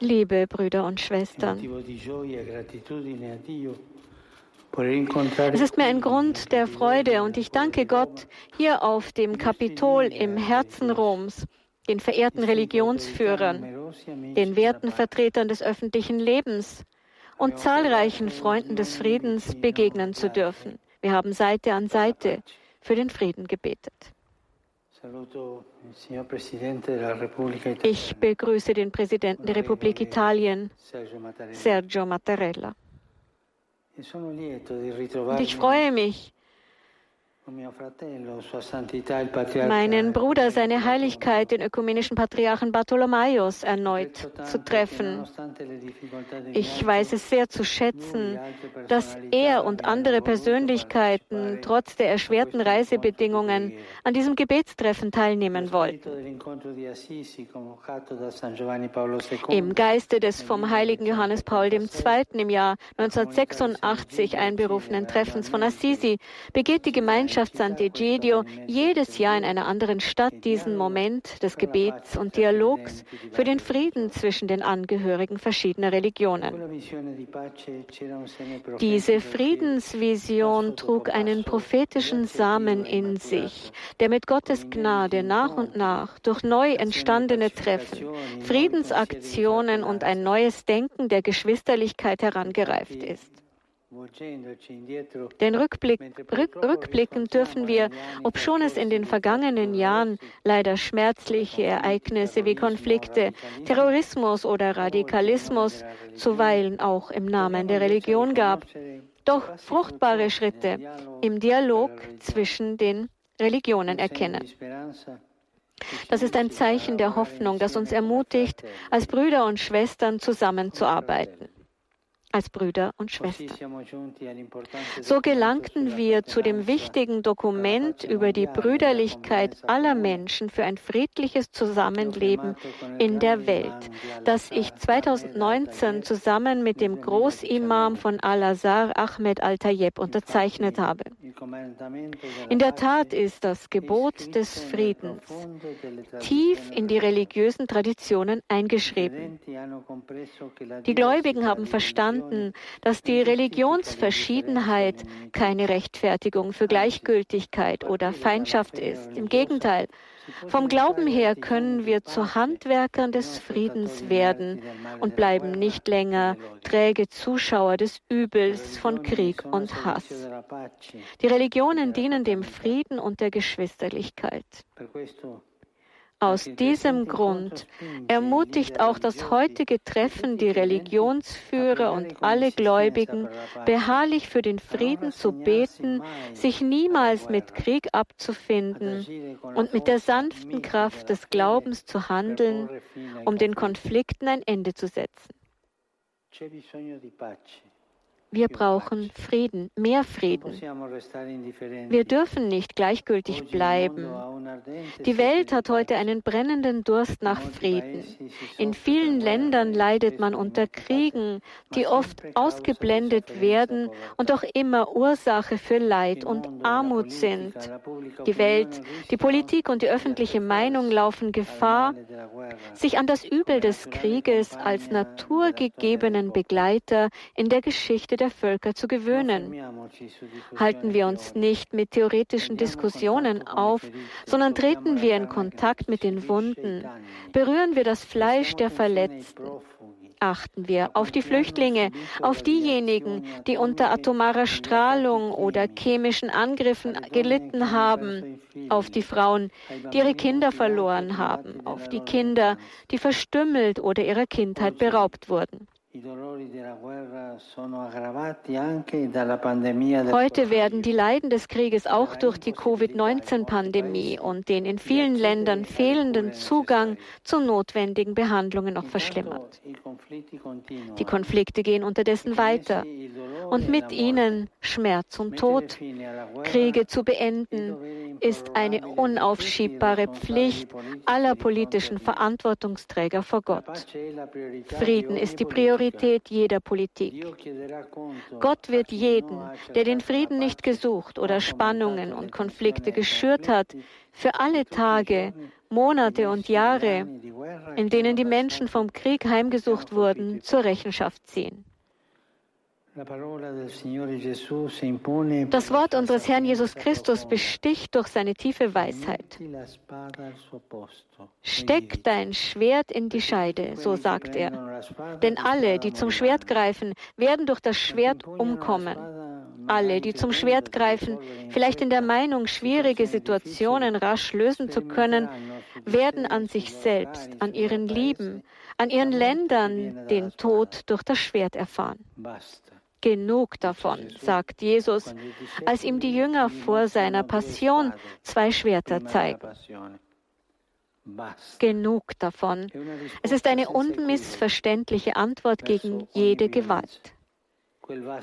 Liebe Brüder und Schwestern, e es ist mir ein Grund der Freude und ich danke Gott hier auf dem Kapitol im Herzen Roms, den verehrten Religionsführern, den Wertenvertretern des öffentlichen Lebens und zahlreichen Freunden des Friedens begegnen zu dürfen. Wir haben Seite an Seite für den Frieden gebetet. Ich begrüße den Präsidenten der Republik Italien, Sergio Mattarella. E Und ich freue mich, meinen Bruder, seine Heiligkeit, den ökumenischen Patriarchen Bartholomäus, erneut zu treffen. Ich weiß es sehr zu schätzen, dass er und andere Persönlichkeiten trotz der erschwerten Reisebedingungen an diesem Gebetstreffen teilnehmen wollten. Im Geiste des vom heiligen Johannes Paul II. im Jahr 1986 einberufenen Treffens von Assisi begeht die Gemeinschaft Sant'Egidio jedes Jahr in einer anderen Stadt diesen Moment des Gebets und Dialogs für den Frieden zwischen den Angehörigen verschiedener Religionen. Diese Friedensvision trug einen prophetischen Samen in sich, der mit Gottes Gnade nach und nach durch neu entstandene Treffen, Friedensaktionen und ein neues Denken der Geschwisterlichkeit herangereift ist. Volgendoci indietro Den Rückblick, rück, rückblickend dürfen wir, obschon es in den vergangenen Jahren leider schmerzliche Ereignisse wie Konflikte, Terrorismus oder Radikalismus zuweilen auch im Namen der Religion gab, doch fruchtbare Schritte im Dialog zwischen den Religionen erkennen. Das ist ein Zeichen der Hoffnung, das uns ermutigt, als Brüder und Schwestern zusammenzuarbeiten. Als Brüder und Schwestern. So gelangten wir zu dem wichtigen Dokument über die Brüderlichkeit aller Menschen für ein friedliches Zusammenleben in der Welt, das ich 2019 zusammen mit dem Großimam von Al-Azhar Ahmed Al-Tayyeb unterzeichnet habe. In der Tat ist das Gebot des Friedens tief in die religiösen Traditionen eingeschrieben. Die Gläubigen haben verstanden, dass die Religionsverschiedenheit keine Rechtfertigung für Gleichgültigkeit oder Feindschaft ist. Im Gegenteil, vom Glauben her können wir zu Handwerkern des Friedens werden und bleiben nicht länger träge Zuschauer des Übels von Krieg und Hass. Die Religionen dienen dem Frieden und der Geschwisterlichkeit. Aus diesem Grund ermutigt auch das heutige Treffen die Religionsführer und alle Gläubigen, beharrlich für den Frieden zu beten, sich niemals mit Krieg abzufinden und mit der sanften Kraft des Glaubens zu handeln, um den Konflikten ein Ende zu setzen. Wir brauchen Frieden, mehr Frieden. Wir dürfen nicht gleichgültig bleiben. Die Welt hat heute einen brennenden Durst nach Frieden. In vielen Ländern leidet man unter Kriegen, die oft ausgeblendet werden und auch immer Ursache für Leid und Armut sind. Die Welt, die Politik und die öffentliche Meinung laufen Gefahr, sich an das Übel des Krieges als naturgegebenen Begleiter in der Geschichte der Völker zu gewöhnen. Halten wir uns nicht mit theoretischen Diskussionen auf, sondern treten wir in Kontakt mit den Wunden, berühren wir das Fleisch der Verletzten. Achten wir auf die Flüchtlinge, auf diejenigen, die unter atomarer Strahlung oder chemischen Angriffen gelitten haben, auf die Frauen, die ihre Kinder verloren haben, auf die Kinder, die verstümmelt oder ihrer Kindheit beraubt wurden. Heute werden die Leiden des Krieges auch durch die Covid-19-Pandemie und den in vielen Ländern fehlenden Zugang zu notwendigen Behandlungen noch verschlimmert. Die Konflikte gehen unterdessen weiter und mit ihnen Schmerz und Tod. Kriege zu beenden ist eine unaufschiebbare Pflicht aller politischen Verantwortungsträger vor Gott. Frieden ist die Priorität jeder Politik. Gott wird jeden, der den Frieden nicht gesucht oder Spannungen und Konflikte geschürt hat, für alle Tage Monate und Jahre, in denen die Menschen vom Krieg heimgesucht wurden, zur Rechenschaft ziehen. Das Wort unseres Herrn Jesus Christus besticht durch seine tiefe Weisheit. Steck dein Schwert in die Scheide, so sagt er. Denn alle, die zum Schwert greifen, werden durch das Schwert umkommen. Alle, die zum Schwert greifen, vielleicht in der Meinung, schwierige Situationen rasch lösen zu können, werden an sich selbst, an ihren Lieben, an ihren Ländern den Tod durch das Schwert erfahren. Genug davon, sagt Jesus, als ihm die Jünger vor seiner Passion zwei Schwerter zeigen. Genug davon. Es ist eine unmissverständliche Antwort gegen jede Gewalt.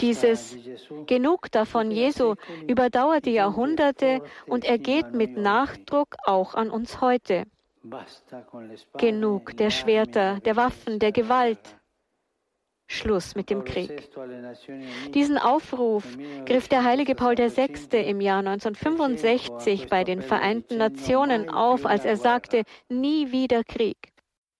Dieses Genug davon Jesu überdauert die Jahrhunderte und er geht mit Nachdruck auch an uns heute. Genug der Schwerter, der Waffen, der Gewalt. Schluss mit dem Krieg. Diesen Aufruf griff der heilige Paul VI. im Jahr 1965 bei den Vereinten Nationen auf, als er sagte, nie wieder Krieg.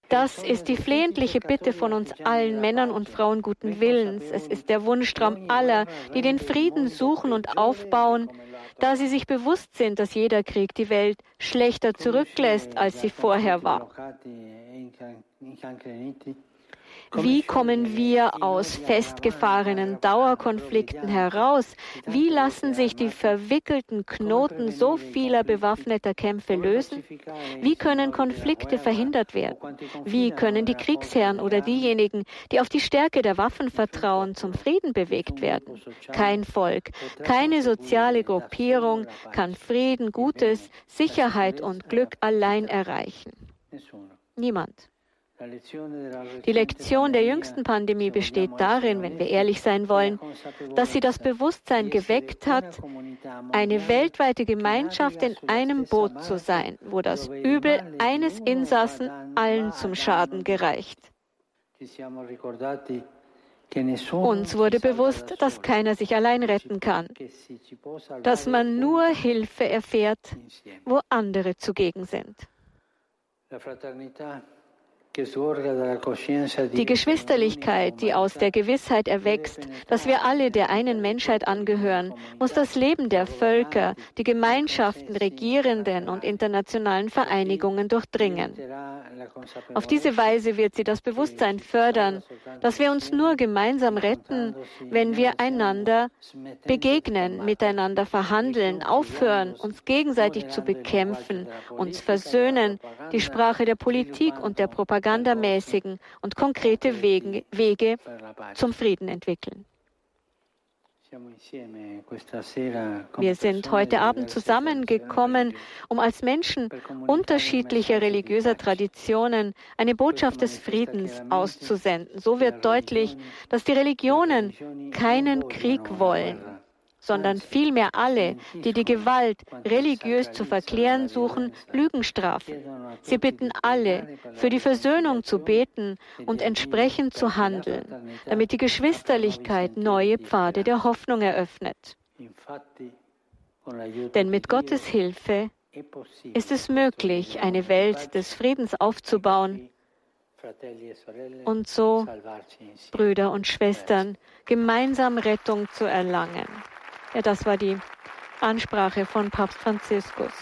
Das ist die flehentliche Bitte von uns allen Männern und Frauen guten Willens. Es ist der Wunschtraum aller, die den Frieden suchen und aufbauen, da sie sich bewusst sind, dass jeder Krieg die Welt schlechter zurücklässt, als sie vorher war. Wie kommen wir aus festgefahrenen Dauerkonflikten heraus? Wie lassen sich die verwickelten Knoten so vieler bewaffneter Kämpfe lösen? Wie können Konflikte verhindert werden? Wie können die Kriegsherren oder diejenigen, die auf die Stärke der Waffen vertrauen, zum Frieden bewegt werden? Kein Volk, keine soziale Gruppierung kann Frieden, Gutes, Sicherheit und Glück allein erreichen. Niemand. Die Lektion der jüngsten Pandemie besteht darin, wenn wir ehrlich sein wollen, dass sie das Bewusstsein geweckt hat, eine weltweite Gemeinschaft in einem Boot zu sein, wo das Übel eines Insassen allen zum Schaden gereicht. Uns wurde bewusst, dass keiner sich allein retten kann, dass man nur Hilfe erfährt, wo andere zugegen sind. Die Geschwisterlichkeit, die aus der Gewissheit erwächst, dass wir alle der einen Menschheit angehören, muss das Leben der Völker, die Gemeinschaften, Regierenden und internationalen Vereinigungen durchdringen. Auf diese Weise wird sie das Bewusstsein fördern, dass wir uns nur gemeinsam retten, wenn wir einander begegnen, miteinander verhandeln, aufhören, uns gegenseitig zu bekämpfen, uns versöhnen, die Sprache der Politik und der Propaganda propagandamäßigen und konkrete Wege, Wege zum Frieden entwickeln. Wir sind heute Abend zusammengekommen, um als Menschen unterschiedlicher religiöser Traditionen eine Botschaft des Friedens auszusenden. So wird deutlich, dass die Religionen keinen Krieg wollen sondern vielmehr alle, die die Gewalt religiös zu verklären suchen, Lügen strafen. Sie bitten alle, für die Versöhnung zu beten und entsprechend zu handeln, damit die Geschwisterlichkeit neue Pfade der Hoffnung eröffnet. Denn mit Gottes Hilfe ist es möglich, eine Welt des Friedens aufzubauen und so, Brüder und Schwestern, gemeinsam Rettung zu erlangen. Ja, das war die Ansprache von Papst Franziskus.